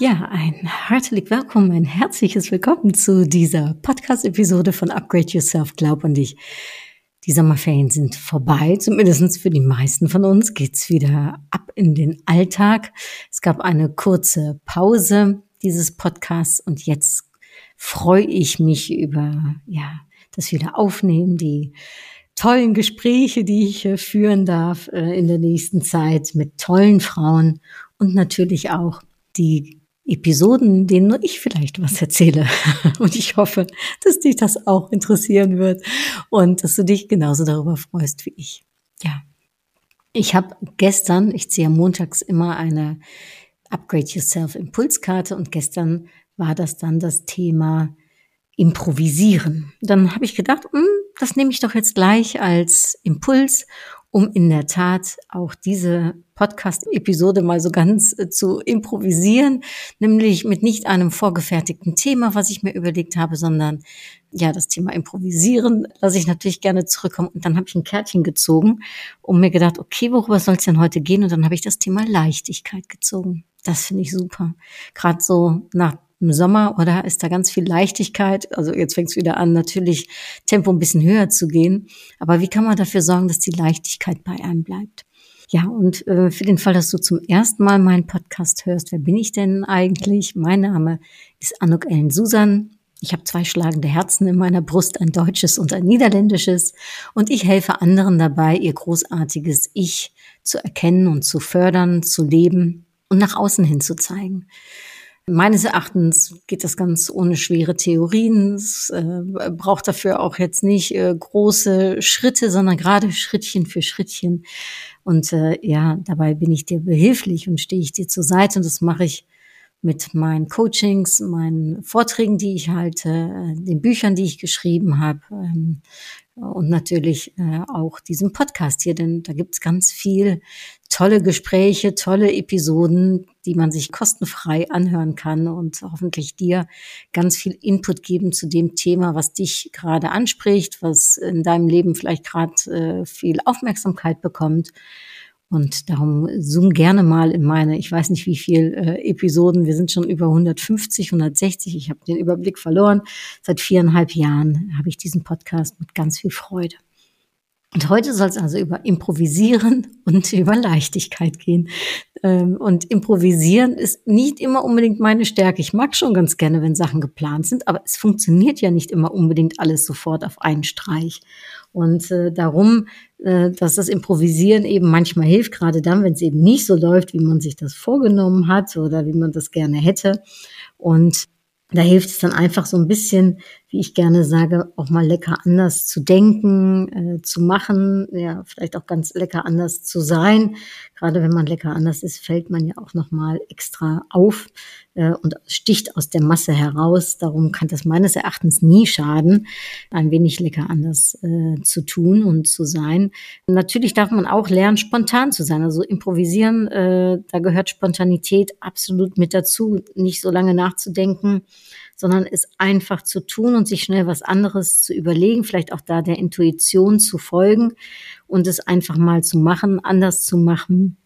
Ja, ein herzlich willkommen, ein herzliches Willkommen zu dieser Podcast-Episode von Upgrade Yourself, Glaub an dich. Die Sommerferien sind vorbei, zumindest für die meisten von uns geht's wieder ab in den Alltag. Es gab eine kurze Pause dieses Podcasts und jetzt freue ich mich über, ja, das wieder aufnehmen, die tollen Gespräche, die ich führen darf äh, in der nächsten Zeit mit tollen Frauen und natürlich auch die Episoden, denen nur ich vielleicht was erzähle. Und ich hoffe, dass dich das auch interessieren wird und dass du dich genauso darüber freust wie ich. Ja. Ich habe gestern, ich ziehe montags immer eine Upgrade Yourself Impulskarte und gestern war das dann das Thema Improvisieren. Dann habe ich gedacht, hm, das nehme ich doch jetzt gleich als Impuls um in der Tat auch diese Podcast-Episode mal so ganz äh, zu improvisieren, nämlich mit nicht einem vorgefertigten Thema, was ich mir überlegt habe, sondern ja, das Thema Improvisieren lasse ich natürlich gerne zurückkommen. Und dann habe ich ein Kärtchen gezogen und mir gedacht, okay, worüber soll es denn heute gehen? Und dann habe ich das Thema Leichtigkeit gezogen. Das finde ich super. Gerade so nach im Sommer oder ist da ganz viel Leichtigkeit. Also jetzt fängt es wieder an, natürlich Tempo ein bisschen höher zu gehen. Aber wie kann man dafür sorgen, dass die Leichtigkeit bei einem bleibt? Ja, und äh, für den Fall, dass du zum ersten Mal meinen Podcast hörst, wer bin ich denn eigentlich? Mein Name ist Anuk Ellen Susan. Ich habe zwei schlagende Herzen in meiner Brust, ein deutsches und ein niederländisches. Und ich helfe anderen dabei, ihr großartiges Ich zu erkennen und zu fördern, zu leben und nach außen hin zu zeigen. Meines Erachtens geht das ganz ohne schwere Theorien. Es äh, braucht dafür auch jetzt nicht äh, große Schritte, sondern gerade Schrittchen für Schrittchen. Und äh, ja, dabei bin ich dir behilflich und stehe ich dir zur Seite. Und das mache ich mit meinen Coachings, meinen Vorträgen, die ich halte, äh, den Büchern, die ich geschrieben habe, ähm, und natürlich äh, auch diesem Podcast hier, denn da gibt's ganz viel tolle Gespräche, tolle Episoden, die man sich kostenfrei anhören kann und hoffentlich dir ganz viel Input geben zu dem Thema, was dich gerade anspricht, was in deinem Leben vielleicht gerade äh, viel Aufmerksamkeit bekommt. Und darum zoom gerne mal in meine, ich weiß nicht wie viel äh, Episoden, wir sind schon über 150, 160, ich habe den Überblick verloren. Seit viereinhalb Jahren habe ich diesen Podcast mit ganz viel Freude. Und heute soll es also über Improvisieren und über Leichtigkeit gehen. Ähm, und Improvisieren ist nicht immer unbedingt meine Stärke. Ich mag schon ganz gerne, wenn Sachen geplant sind, aber es funktioniert ja nicht immer unbedingt alles sofort auf einen Streich. Und äh, darum, äh, dass das Improvisieren eben manchmal hilft, gerade dann, wenn es eben nicht so läuft, wie man sich das vorgenommen hat oder wie man das gerne hätte. Und da hilft es dann einfach so ein bisschen, wie ich gerne sage, auch mal lecker anders zu denken, äh, zu machen, ja, vielleicht auch ganz lecker anders zu sein. Gerade wenn man lecker anders ist, fällt man ja auch noch mal extra auf äh, und sticht aus der Masse heraus. Darum kann das meines Erachtens nie schaden, ein wenig lecker anders äh, zu tun und zu sein. Natürlich darf man auch lernen, spontan zu sein. Also improvisieren, äh, da gehört Spontanität absolut mit dazu, nicht so lange nachzudenken sondern es einfach zu tun und sich schnell was anderes zu überlegen, vielleicht auch da der Intuition zu folgen und es einfach mal zu machen, anders zu machen.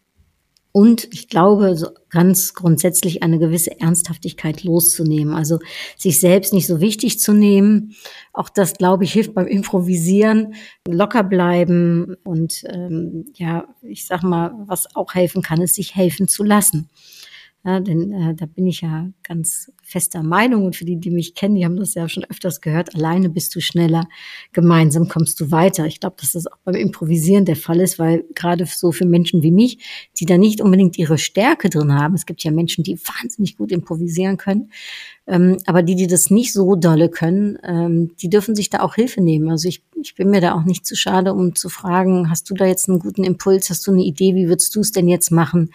Und ich glaube, so ganz grundsätzlich eine gewisse Ernsthaftigkeit loszunehmen. Also sich selbst nicht so wichtig zu nehmen. Auch das, glaube ich, hilft beim Improvisieren. Locker bleiben und ähm, ja, ich sag mal, was auch helfen kann, ist sich helfen zu lassen. Ja, denn äh, da bin ich ja ganz fester Meinung und für die, die mich kennen, die haben das ja schon öfters gehört, alleine bist du schneller, gemeinsam kommst du weiter. Ich glaube, dass das auch beim Improvisieren der Fall ist, weil gerade so für Menschen wie mich, die da nicht unbedingt ihre Stärke drin haben, es gibt ja Menschen, die wahnsinnig gut improvisieren können, Ähm, aber die, die das nicht so dolle können, ähm, die dürfen sich da auch Hilfe nehmen. Also ich, ich bin mir da auch nicht zu schade, um zu fragen, hast du da jetzt einen guten Impuls, hast du eine Idee, wie würdest du es denn jetzt machen,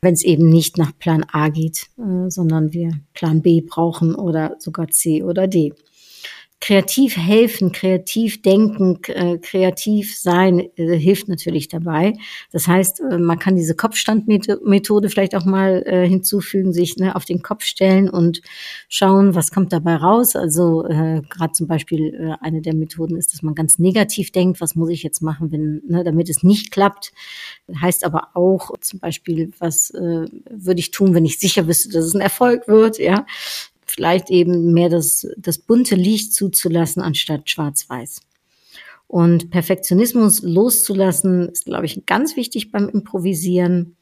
wenn es eben nicht nach Plan A geht, äh, sondern wir Plan B brauchen oder sogar C oder D kreativ helfen, kreativ denken, äh, kreativ sein äh, hilft natürlich dabei. Das heißt, äh, man kann diese Kopfstandmethode vielleicht auch mal hinzufügen, sich ne, auf den Kopf stellen und schauen, was kommt dabei raus. Also gerade zum Beispiel eine der Methoden ist, dass man ganz negativ denkt, was muss ich jetzt machen, wenn, ne, damit es nicht klappt. Heißt aber auch zum Beispiel, was würde ich tun, wenn ich sicher wüsste, dass es ein Erfolg wird, ja vielleicht eben mehr das, das bunte Licht zuzulassen anstatt schwarz-weiß. Und Perfektionismus loszulassen ist, glaube ich, ganz wichtig beim Improvisieren.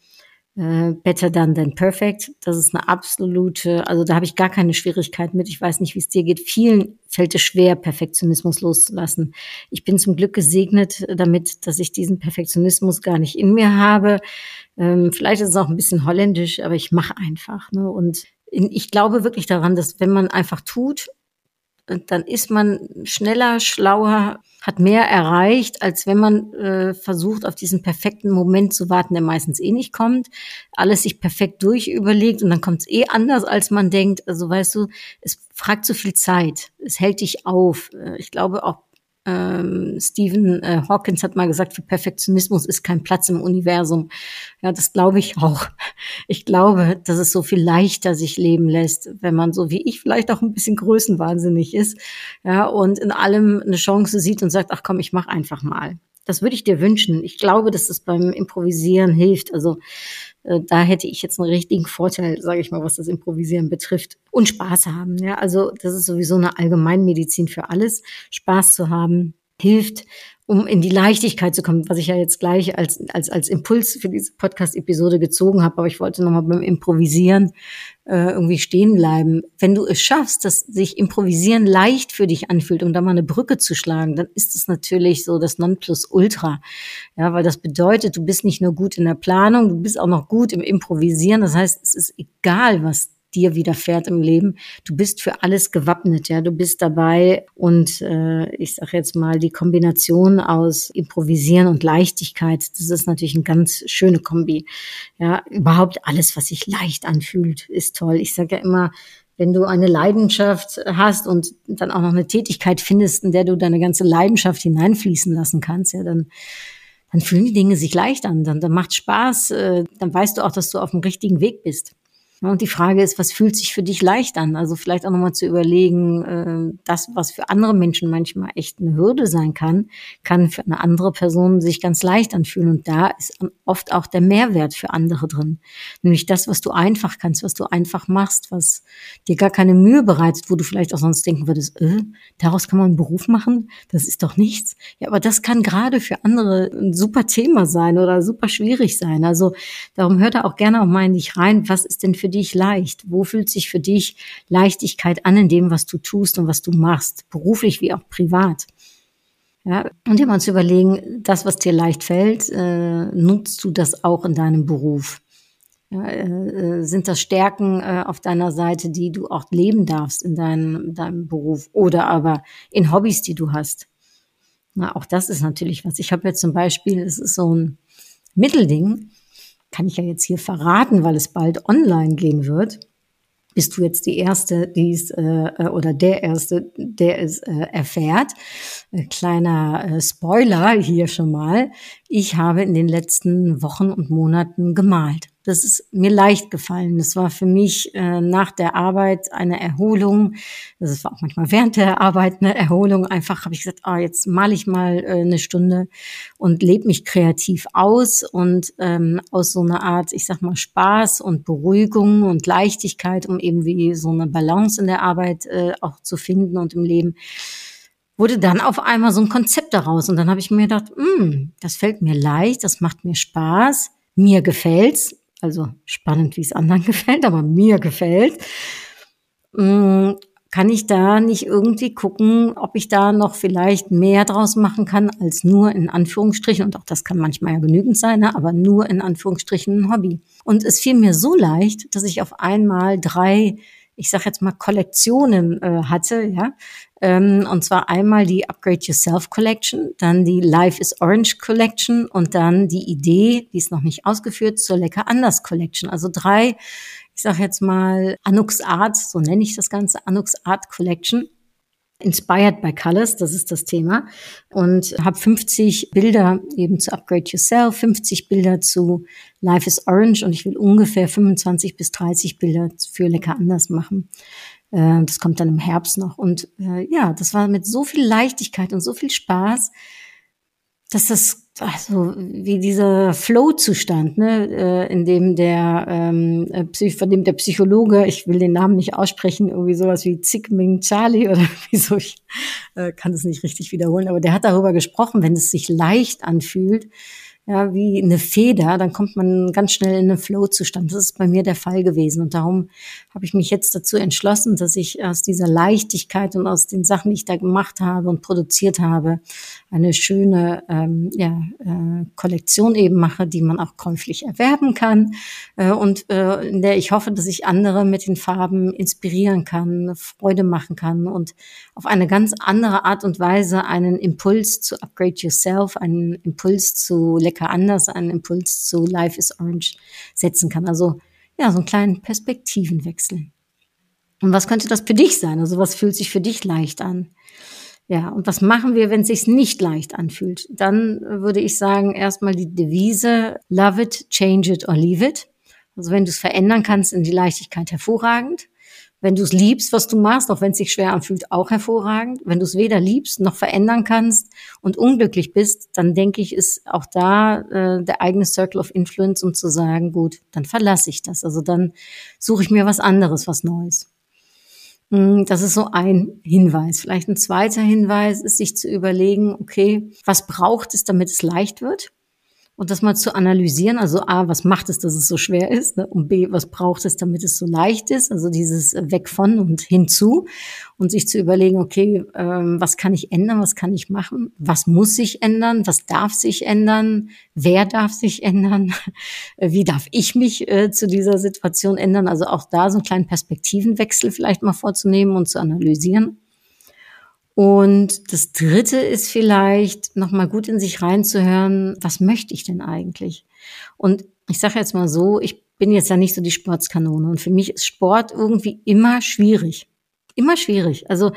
Äh, better done than perfect. Das ist eine absolute, also da habe ich gar keine Schwierigkeit mit. Ich weiß nicht, wie es dir geht. Vielen fällt es schwer, Perfektionismus loszulassen. Ich bin zum Glück gesegnet damit, dass ich diesen Perfektionismus gar nicht in mir habe. Ähm, vielleicht ist es auch ein bisschen holländisch, aber ich mache einfach. Ne? Und ich glaube wirklich daran, dass wenn man einfach tut, dann ist man schneller, schlauer, hat mehr erreicht, als wenn man äh, versucht, auf diesen perfekten Moment zu warten, der meistens eh nicht kommt, alles sich perfekt durchüberlegt und dann kommt es eh anders, als man denkt. Also weißt du, es fragt zu viel Zeit, es hält dich auf. Äh, ich glaube auch ähm, Stephen äh, Hawkins hat mal gesagt, für Perfektionismus ist kein Platz im Universum. Ja, das glaube ich auch. Ich glaube, dass es so viel leichter sich leben lässt, wenn man so wie ich vielleicht auch ein bisschen größenwahnsinnig ist, ja, und in allem eine Chance sieht und sagt, ach komm, ich mach einfach mal. Das würde ich dir wünschen. Ich glaube, dass das beim Improvisieren hilft. Also da hätte ich jetzt einen richtigen Vorteil, sage ich mal, was das Improvisieren betrifft. Und Spaß haben. Ja, also das ist sowieso eine Allgemeinmedizin für alles. Spaß zu haben hilft, um in die Leichtigkeit zu kommen, was ich ja jetzt gleich als, als, als Impuls für diese Podcast-Episode gezogen habe, aber ich wollte nochmal beim Improvisieren äh, irgendwie stehen bleiben. Wenn du es schaffst, dass sich Improvisieren leicht für dich anfühlt, um da mal eine Brücke zu schlagen, dann ist es natürlich so das Nonplusultra. Ja, weil das bedeutet, du bist nicht nur gut in der Planung, du bist auch noch gut im Improvisieren. Das heißt, es ist egal, was dir widerfährt im Leben. Du bist für alles gewappnet, ja. Du bist dabei und äh, ich sage jetzt mal die Kombination aus Improvisieren und Leichtigkeit. Das ist natürlich eine ganz schöne Kombi. Ja, überhaupt alles, was sich leicht anfühlt, ist toll. Ich sage ja immer, wenn du eine Leidenschaft hast und dann auch noch eine Tätigkeit findest, in der du deine ganze Leidenschaft hineinfließen lassen kannst, ja, dann dann fühlen die Dinge sich leicht an, dann, dann macht Spaß, äh, dann weißt du auch, dass du auf dem richtigen Weg bist. Und die Frage ist, was fühlt sich für dich leicht an? Also vielleicht auch nochmal zu überlegen, äh, das, was für andere Menschen manchmal echt eine Hürde sein kann, kann für eine andere Person sich ganz leicht anfühlen. Und da ist oft auch der Mehrwert für andere drin. Nämlich das, was du einfach kannst, was du einfach machst, was dir gar keine Mühe bereitet, wo du vielleicht auch sonst denken würdest, äh, daraus kann man einen Beruf machen? Das ist doch nichts. Ja, aber das kann gerade für andere ein super Thema sein oder super schwierig sein. Also darum hör da auch gerne auch mal in dich rein. Was ist denn für dich leicht? Wo fühlt sich für dich Leichtigkeit an in dem, was du tust und was du machst, beruflich wie auch privat? Ja, und immer zu überlegen, das, was dir leicht fällt, äh, nutzt du das auch in deinem Beruf? Ja, äh, sind das Stärken äh, auf deiner Seite, die du auch leben darfst in deinem, deinem Beruf oder aber in Hobbys, die du hast? Na, auch das ist natürlich was. Ich habe jetzt zum Beispiel, es ist so ein Mittelding kann ich ja jetzt hier verraten, weil es bald online gehen wird. Bist du jetzt die Erste, die es, äh, äh, oder der Erste, der es äh, erfährt. Äh, kleiner äh, Spoiler hier schon mal. Ich habe in den letzten Wochen und Monaten gemalt. Das ist mir leicht gefallen. Das war für mich äh, nach der Arbeit eine Erholung. Das war auch manchmal während der Arbeit eine Erholung. Einfach habe ich gesagt, ah, jetzt male ich mal äh, eine Stunde und lebe mich kreativ aus und ähm, aus so einer Art, ich sag mal, Spaß und Beruhigung und Leichtigkeit, um eben wie so eine Balance in der Arbeit äh, auch zu finden und im Leben wurde dann auf einmal so ein Konzept daraus. Und dann habe ich mir gedacht, hm, das fällt mir leicht, das macht mir Spaß, mir gefällt's. Also spannend, wie es anderen gefällt, aber mir gefällt. Hm, kann ich da nicht irgendwie gucken, ob ich da noch vielleicht mehr draus machen kann als nur in Anführungsstrichen, und auch das kann manchmal ja genügend sein, ne, aber nur in Anführungsstrichen ein Hobby. Und es fiel mir so leicht, dass ich auf einmal drei ich sage jetzt mal Kollektionen äh, hatte, ja. Ähm, und zwar einmal die Upgrade Yourself Collection, dann die Life is Orange Collection und dann die Idee, die ist noch nicht ausgeführt, zur Lecker anders Collection. Also drei, ich sage jetzt mal Anux Art, so nenne ich das Ganze, Anux Art Collection. Inspired by Colors, das ist das Thema. Und habe 50 Bilder eben zu Upgrade Yourself, 50 Bilder zu Life is Orange und ich will ungefähr 25 bis 30 Bilder für Lecker anders machen. Äh, das kommt dann im Herbst noch. Und äh, ja, das war mit so viel Leichtigkeit und so viel Spaß, das also wie dieser Flow-Zustand, ne, äh, in dem der ähm, äh, von dem der Psychologe, ich will den Namen nicht aussprechen, irgendwie sowas wie Zigming Charlie oder wieso ich äh, kann es nicht richtig wiederholen, aber der hat darüber gesprochen, wenn es sich leicht anfühlt, ja, wie eine Feder, dann kommt man ganz schnell in einen Flow-Zustand. Das ist bei mir der Fall gewesen. Und darum habe ich mich jetzt dazu entschlossen, dass ich aus dieser Leichtigkeit und aus den Sachen, die ich da gemacht habe und produziert habe, eine schöne ähm, ja, äh, Kollektion eben mache, die man auch käuflich erwerben kann äh, und äh, in der ich hoffe, dass ich andere mit den Farben inspirieren kann, Freude machen kann und auf eine ganz andere Art und Weise einen Impuls zu Upgrade Yourself, einen Impuls zu Lecker anders, einen Impuls zu Life is Orange setzen kann. Also ja, so einen kleinen Perspektivenwechsel. Und was könnte das für dich sein? Also was fühlt sich für dich leicht an? Ja, und was machen wir, wenn es sich nicht leicht anfühlt? Dann würde ich sagen, erstmal die Devise, love it, change it or leave it. Also wenn du es verändern kannst in die Leichtigkeit hervorragend. Wenn du es liebst, was du machst, auch wenn es sich schwer anfühlt, auch hervorragend. Wenn du es weder liebst noch verändern kannst und unglücklich bist, dann denke ich, ist auch da äh, der eigene Circle of Influence, um zu sagen, gut, dann verlasse ich das. Also dann suche ich mir was anderes, was Neues. Hm, das ist so ein Hinweis. Vielleicht ein zweiter Hinweis ist, sich zu überlegen, okay, was braucht es, damit es leicht wird? Und das mal zu analysieren. Also A, was macht es, dass es so schwer ist? Ne? Und B, was braucht es, damit es so leicht ist? Also dieses Weg von und hinzu und sich zu überlegen, okay, ähm, was kann ich ändern? Was kann ich machen? Was muss sich ändern? Was darf sich ändern? Wer darf sich ändern? Wie darf ich mich äh, zu dieser Situation ändern? Also auch da so einen kleinen Perspektivenwechsel vielleicht mal vorzunehmen und zu analysieren. Und das Dritte ist vielleicht nochmal gut in sich reinzuhören, was möchte ich denn eigentlich? Und ich sage jetzt mal so, ich bin jetzt ja nicht so die Sportskanone und für mich ist Sport irgendwie immer schwierig. Immer schwierig. Also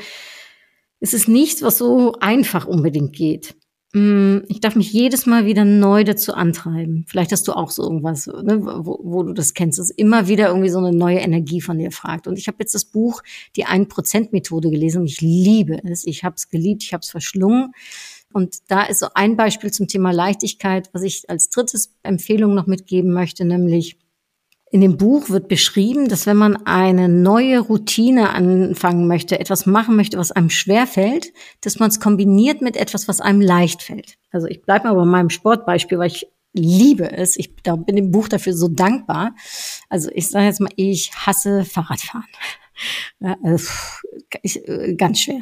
es ist nichts, was so einfach unbedingt geht. Mm, ich darf mich jedes Mal wieder neu dazu antreiben. Vielleicht hast du auch so irgendwas, ne, wo, wo du das kennst, dass immer wieder irgendwie so eine neue Energie von dir fragt. Und ich habe jetzt das Buch Die 1%-Methode gelesen und ich liebe es. Ich habe es geliebt, ich habe es verschlungen. Und da ist so ein Beispiel zum Thema Leichtigkeit, was ich als drittes Empfehlung noch mitgeben möchte, nämlich in dem Buch wird beschrieben, dass wenn man eine neue Routine anfangen möchte, etwas machen möchte, was einem schwer fällt, dass man es kombiniert mit etwas, was einem leicht fällt. Also ich bleibe mal bei meinem Sportbeispiel, weil ich liebe es. Ich bin dem Buch dafür so dankbar. Also ich sage jetzt mal, ich hasse Fahrradfahren. Also, ich, äh, ganz schwer.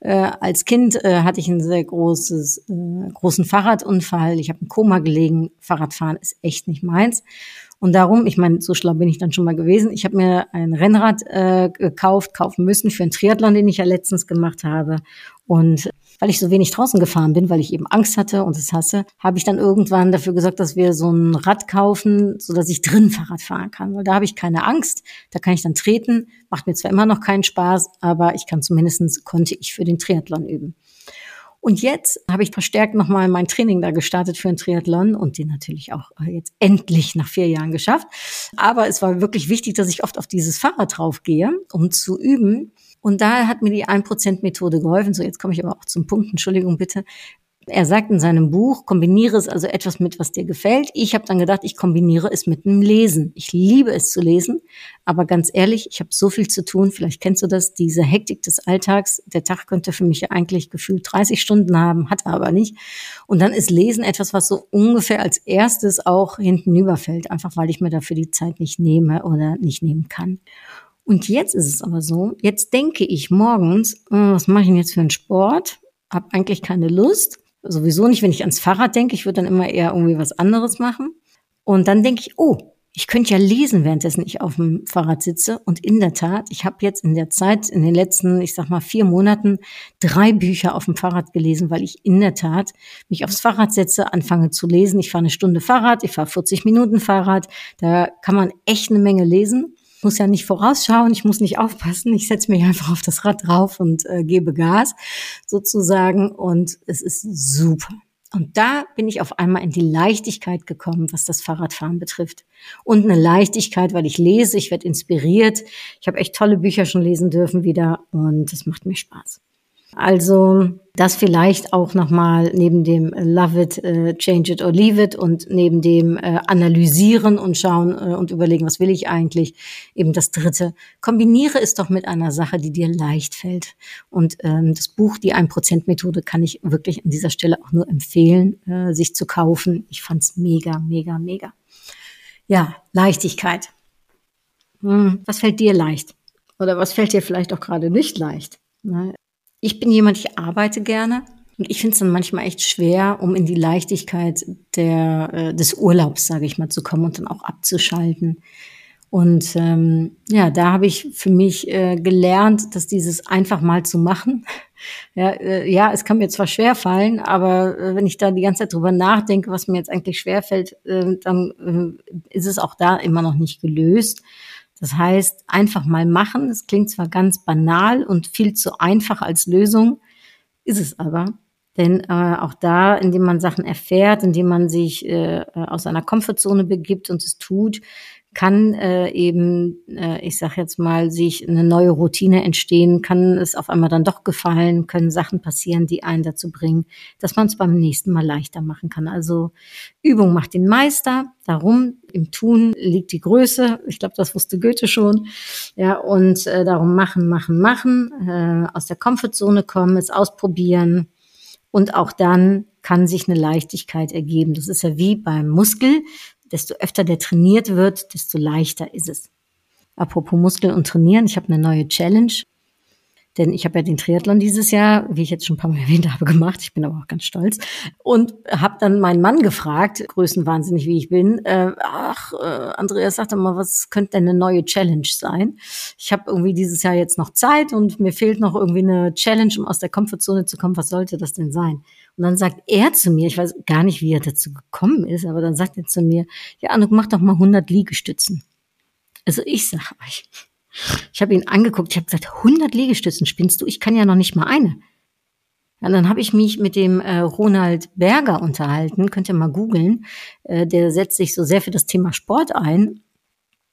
Äh, als Kind äh, hatte ich einen sehr großes, äh, großen Fahrradunfall. Ich habe im Koma gelegen. Fahrradfahren ist echt nicht meins. Und darum, ich meine, so schlau bin ich dann schon mal gewesen. Ich habe mir ein Rennrad äh, gekauft, kaufen müssen für einen Triathlon, den ich ja letztens gemacht habe. Und weil ich so wenig draußen gefahren bin, weil ich eben Angst hatte und es hasse, habe ich dann irgendwann dafür gesagt, dass wir so ein Rad kaufen, so dass ich drin Fahrrad fahren kann. Weil da habe ich keine Angst, da kann ich dann treten. Macht mir zwar immer noch keinen Spaß, aber ich kann zumindestens konnte ich für den Triathlon üben. Und jetzt habe ich verstärkt nochmal mein Training da gestartet für einen Triathlon und den natürlich auch äh, jetzt endlich nach vier Jahren geschafft. Aber es war wirklich wichtig, dass ich oft auf dieses Fahrrad draufgehe, um zu üben. Und da hat mir die 1%-Methode geholfen. So, jetzt komme ich aber auch zum Punkt, Entschuldigung bitte. Er sagt in seinem Buch, kombiniere es also etwas mit, was dir gefällt. Ich habe dann gedacht, ich kombiniere es mit einem Lesen. Ich liebe es zu lesen, aber ganz ehrlich, ich habe so viel zu tun. Vielleicht kennst du das, diese Hektik des Alltags. Der Tag könnte für mich ja eigentlich gefühlt 30 Stunden haben, hat er aber nicht. Und dann ist Lesen etwas, was so ungefähr als erstes auch hinten überfällt, einfach weil ich mir dafür die Zeit nicht nehme oder nicht nehmen kann. Und jetzt ist es aber so, jetzt denke ich morgens, äh, was mache ich denn jetzt für einen Sport? Hab eigentlich keine Lust sowieso nicht, wenn ich ans Fahrrad denke. Ich würde dann immer eher irgendwie was anderes machen. Und dann denke ich, oh, ich könnte ja lesen, währenddessen ich auf dem Fahrrad sitze. Und in der Tat, ich habe jetzt in der Zeit, in den letzten, ich sag mal, vier Monaten drei Bücher auf dem Fahrrad gelesen, weil ich in der Tat mich aufs Fahrrad setze, anfange zu lesen. Ich fahre eine Stunde Fahrrad, ich fahre 40 Minuten Fahrrad. Da kann man echt eine Menge lesen. Ich muss ja nicht vorausschauen, ich muss nicht aufpassen. Ich setze mich einfach auf das Rad drauf und äh, gebe Gas sozusagen. Und es ist super. Und da bin ich auf einmal in die Leichtigkeit gekommen, was das Fahrradfahren betrifft. Und eine Leichtigkeit, weil ich lese, ich werde inspiriert. Ich habe echt tolle Bücher schon lesen dürfen wieder und es macht mir Spaß. Also das vielleicht auch nochmal neben dem Love it, äh, change it or leave it und neben dem äh, Analysieren und schauen äh, und überlegen, was will ich eigentlich, eben das Dritte. Kombiniere es doch mit einer Sache, die dir leicht fällt. Und ähm, das Buch Die 1%-Methode kann ich wirklich an dieser Stelle auch nur empfehlen, äh, sich zu kaufen. Ich fand's mega, mega, mega. Ja, Leichtigkeit. Hm, was fällt dir leicht? Oder was fällt dir vielleicht auch gerade nicht leicht? Ne? Ich bin jemand, ich arbeite gerne. Und ich finde es dann manchmal echt schwer, um in die Leichtigkeit der, äh, des Urlaubs, sage ich mal, zu kommen und dann auch abzuschalten. Und ähm, ja, da habe ich für mich äh, gelernt, dass dieses einfach mal zu machen, ja, äh, ja, es kann mir zwar schwer fallen, aber äh, wenn ich da die ganze Zeit drüber nachdenke, was mir jetzt eigentlich schwer fällt, äh, dann äh, ist es auch da immer noch nicht gelöst. Das heißt, einfach mal machen. Das klingt zwar ganz banal und viel zu einfach als Lösung, ist es aber. Denn äh, auch da, indem man Sachen erfährt, indem man sich äh, aus einer Komfortzone begibt und es tut, kann äh, eben, äh, ich sage jetzt mal, sich eine neue Routine entstehen, kann es auf einmal dann doch gefallen, können Sachen passieren, die einen dazu bringen, dass man es beim nächsten Mal leichter machen kann. Also Übung macht den Meister, darum im Tun liegt die Größe. Ich glaube, das wusste Goethe schon. Ja, und äh, darum machen, machen, machen, äh, aus der Komfortzone kommen, es ausprobieren und auch dann kann sich eine Leichtigkeit ergeben. Das ist ja wie beim Muskel desto öfter der trainiert wird, desto leichter ist es. Apropos Muskeln und Trainieren, ich habe eine neue Challenge. Denn ich habe ja den Triathlon dieses Jahr, wie ich jetzt schon ein paar Mal erwähnt habe, gemacht. Ich bin aber auch ganz stolz. Und habe dann meinen Mann gefragt, größenwahnsinnig wie ich bin, äh, ach, äh, Andreas, sag doch mal, was könnte denn eine neue Challenge sein? Ich habe irgendwie dieses Jahr jetzt noch Zeit und mir fehlt noch irgendwie eine Challenge, um aus der Komfortzone zu kommen. Was sollte das denn sein? Und dann sagt er zu mir, ich weiß gar nicht, wie er dazu gekommen ist, aber dann sagt er zu mir, ja, Anuk, mach doch mal 100 Liegestützen. Also ich sag euch, ich habe ihn angeguckt, ich habe gesagt, 100 Liegestützen spinnst du? Ich kann ja noch nicht mal eine. Ja, dann habe ich mich mit dem äh, Ronald Berger unterhalten, könnt ihr mal googeln. Äh, der setzt sich so sehr für das Thema Sport ein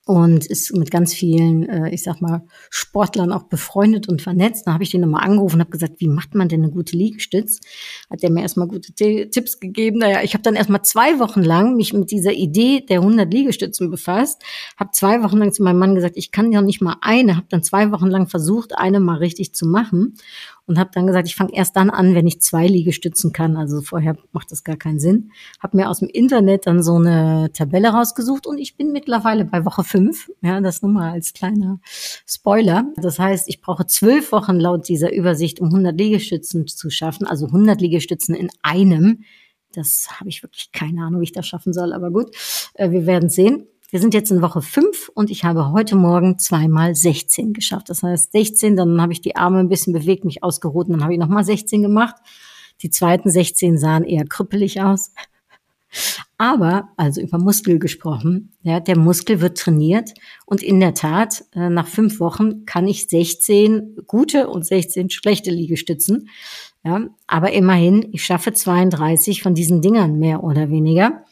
und ist mit ganz vielen, äh, ich sag mal, Sportlern auch befreundet und vernetzt. Da habe ich den nochmal angerufen und habe gesagt, wie macht man denn eine gute Liegestütz? Hat der mir erstmal gute T Tipps gegeben. Naja, ich habe dann erstmal zwei Wochen lang mich mit dieser Idee der 100 Liegestützen befasst, habe zwei Wochen lang zu meinem Mann gesagt, ich kann ja nicht mal eine, habe dann zwei Wochen lang versucht, eine mal richtig zu machen und habe dann gesagt, ich fange erst dann an, wenn ich zwei Liegestützen kann. Also vorher macht das gar keinen Sinn. Habe mir aus dem Internet dann so eine Tabelle rausgesucht und ich bin mittlerweile bei Woche fünf. Ja, das nur mal als kleiner Spoiler. Das heißt, ich brauche zwölf Wochen laut dieser Übersicht, um 100 Liegestützen zu schaffen. Also 100 Liegestützen in einem. Das habe ich wirklich keine Ahnung, wie ich das schaffen soll, aber gut, äh, wir werden sehen. Wir sind jetzt in Woche 5 und ich habe heute Morgen zweimal 16 geschafft. Das heißt 16, dann habe ich die Arme ein bisschen bewegt, mich ausgeruht und dann habe ich nochmal 16 gemacht. Die zweiten 16 sahen eher krüppelig aus. Aber, also über Muskel gesprochen, ja, der Muskel wird trainiert und in der Tat, äh, nach fünf Wochen kann ich 16 gute und 16 schlechte Liegestützen. Ja, aber immerhin, ich schaffe 32 von diesen Dingern mehr oder weniger.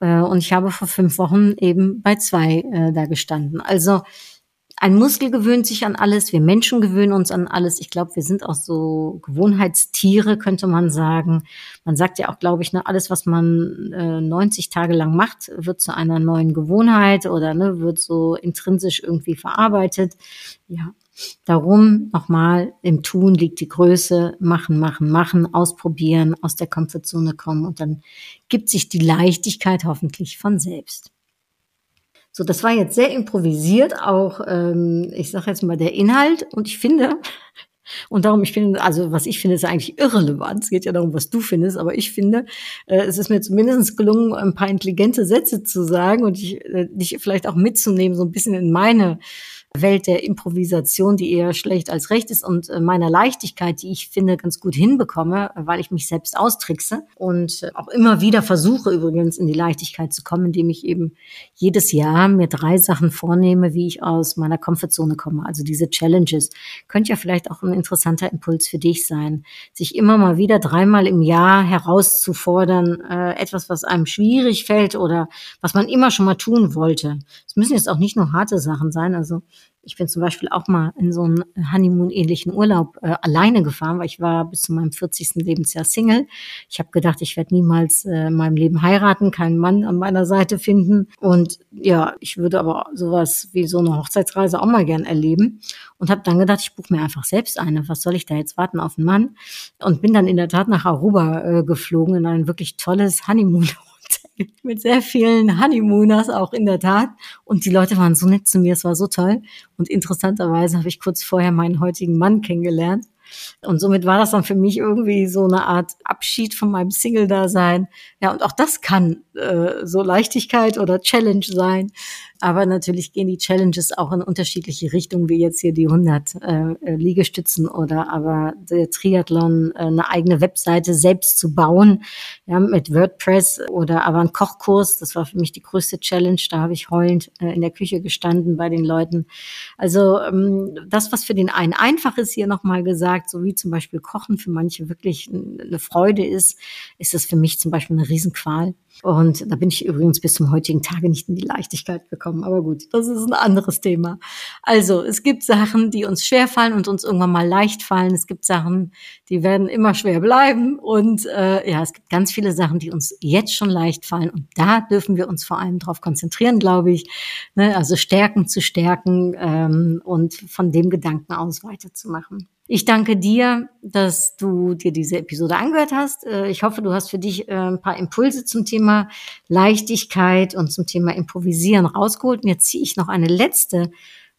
Äh, und ich habe vor fünf Wochen eben bei zwei äh, da gestanden. Also ein Muskel gewöhnt sich an alles, wir Menschen gewöhnen uns an alles. Ich glaube, wir sind auch so Gewohnheitstiere, könnte man sagen. Man sagt ja auch, glaube ich, ne, alles, was man äh, 90 Tage lang macht, wird zu einer neuen Gewohnheit oder ne, wird so intrinsisch irgendwie verarbeitet. Ja, Darum nochmal, im Tun liegt die Größe, machen, machen, machen, ausprobieren, aus der Komfortzone kommen. Und dann gibt sich die Leichtigkeit hoffentlich von selbst. So, das war jetzt sehr improvisiert, auch ähm, ich sage jetzt mal der Inhalt. Und ich finde, Und darum, ich finde, also was ich finde, ist eigentlich irrelevant. Es geht ja darum, was du findest, aber ich finde, äh, es ist mir zumindest gelungen, ein paar intelligente Sätze zu sagen und dich, äh, dich vielleicht auch mitzunehmen, so ein bisschen in meine Welt der Improvisation, die eher schlecht als recht ist und äh, meiner Leichtigkeit, die ich finde ganz gut hinbekomme, weil ich mich selbst austrickse und äh, auch immer wieder versuche übrigens in die Leichtigkeit zu kommen, indem ich eben jedes Jahr mir drei Sachen vornehme, wie ich aus meiner Komfortzone komme. Also diese Challenges könnte ja vielleicht auch ein interessanter Impuls für dich sein, sich immer mal wieder dreimal im Jahr herauszufordern, äh, etwas, was einem schwierig fällt oder was man immer schon mal tun wollte. Es müssen jetzt auch nicht nur harte Sachen sein, also ich bin zum Beispiel auch mal in so einen Honeymoon-ähnlichen Urlaub äh, alleine gefahren, weil ich war bis zu meinem 40. Lebensjahr Single. Ich habe gedacht, ich werde niemals äh, in meinem Leben heiraten, keinen Mann an meiner Seite finden. Und ja, ich würde aber sowas wie so eine Hochzeitsreise auch mal gern erleben. Und habe dann gedacht, ich buche mir einfach selbst eine. Was soll ich da jetzt warten auf einen Mann? Und bin dann in der Tat nach Aruba äh, geflogen in ein wirklich tolles Honeymoon mit sehr vielen Honeymooners auch in der Tat. Und die Leute waren so nett zu mir, es war so toll. Und interessanterweise habe ich kurz vorher meinen heutigen Mann kennengelernt. Und somit war das dann für mich irgendwie so eine Art Abschied von meinem Single-Dasein. Ja, und auch das kann äh, so Leichtigkeit oder Challenge sein. Aber natürlich gehen die Challenges auch in unterschiedliche Richtungen, wie jetzt hier die 100 äh, Liegestützen oder aber der Triathlon, äh, eine eigene Webseite selbst zu bauen, ja, mit WordPress oder aber ein Kochkurs. Das war für mich die größte Challenge. Da habe ich heulend äh, in der Küche gestanden bei den Leuten. Also ähm, das, was für den einen einfach ist, hier nochmal gesagt, so wie zum Beispiel Kochen für manche wirklich eine Freude ist, ist das für mich zum Beispiel eine Riesenqual. Und da bin ich übrigens bis zum heutigen Tage nicht in die Leichtigkeit gekommen. Aber gut, das ist ein anderes Thema. Also, es gibt Sachen, die uns schwer fallen und uns irgendwann mal leicht fallen. Es gibt Sachen, die werden immer schwer bleiben. Und äh, ja, es gibt ganz viele Sachen, die uns jetzt schon leicht fallen. Und da dürfen wir uns vor allem darauf konzentrieren, glaube ich. Ne? Also Stärken zu stärken ähm, und von dem Gedanken aus weiterzumachen. Ich danke dir, dass du dir diese Episode angehört hast. Äh, ich hoffe, du hast für dich äh, ein paar Impulse zum Thema Leichtigkeit und zum Thema Improvisieren rausgeholt. Und jetzt ziehe ich noch eine letzte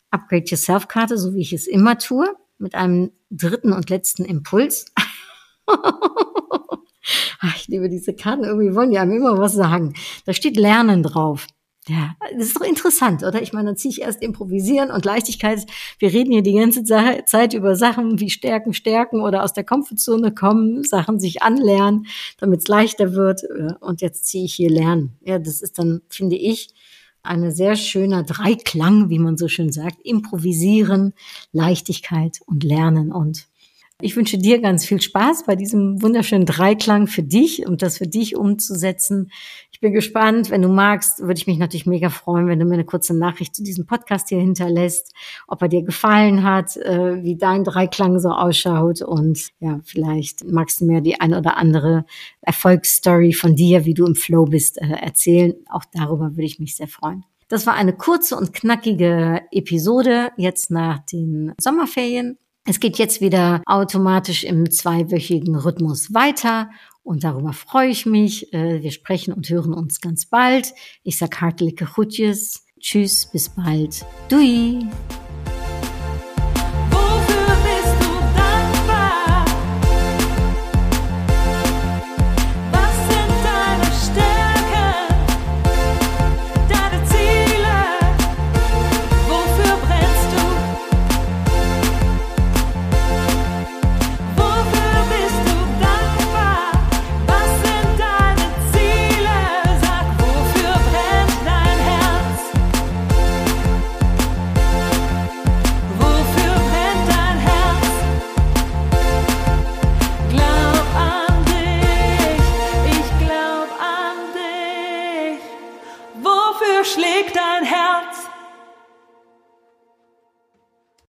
Upgrade Yourself Karte, so wie ich es immer tue, mit einem dritten und letzten Impuls. ich liebe diese Karten. Irgendwie wollen die einem immer was sagen. Da steht Lernen drauf. Ja, das ist doch interessant, oder? Ich meine, dann ziehe ich erst improvisieren und Leichtigkeit. Wir reden hier die ganze Zeit über Sachen wie Stärken, Stärken oder aus der Komfortzone kommen, Sachen sich anlernen, damit es leichter wird. Und jetzt ziehe ich hier lernen. Ja, das ist dann, finde ich, eine sehr schöner Dreiklang, wie man so schön sagt. Improvisieren, Leichtigkeit und Lernen. Und ich wünsche dir ganz viel Spaß bei diesem wunderschönen Dreiklang für dich und das für dich umzusetzen. Ich bin gespannt. Wenn du magst, würde ich mich natürlich mega freuen, wenn du mir eine kurze Nachricht zu diesem Podcast hier hinterlässt, ob er dir gefallen hat, äh, wie dein Dreiklang so ausschaut und ja, vielleicht magst du mir die eine oder andere Erfolgsstory von dir, wie du im Flow bist, äh, erzählen. Auch darüber würde ich mich sehr freuen. Das war eine kurze und knackige Episode jetzt nach den Sommerferien. Es geht jetzt wieder automatisch im zweiwöchigen Rhythmus weiter und darüber freue ich mich. Äh, wir sprechen und hören uns ganz bald. Ich sag hartliche Groetjes. Tschüss, bis bald. Dui!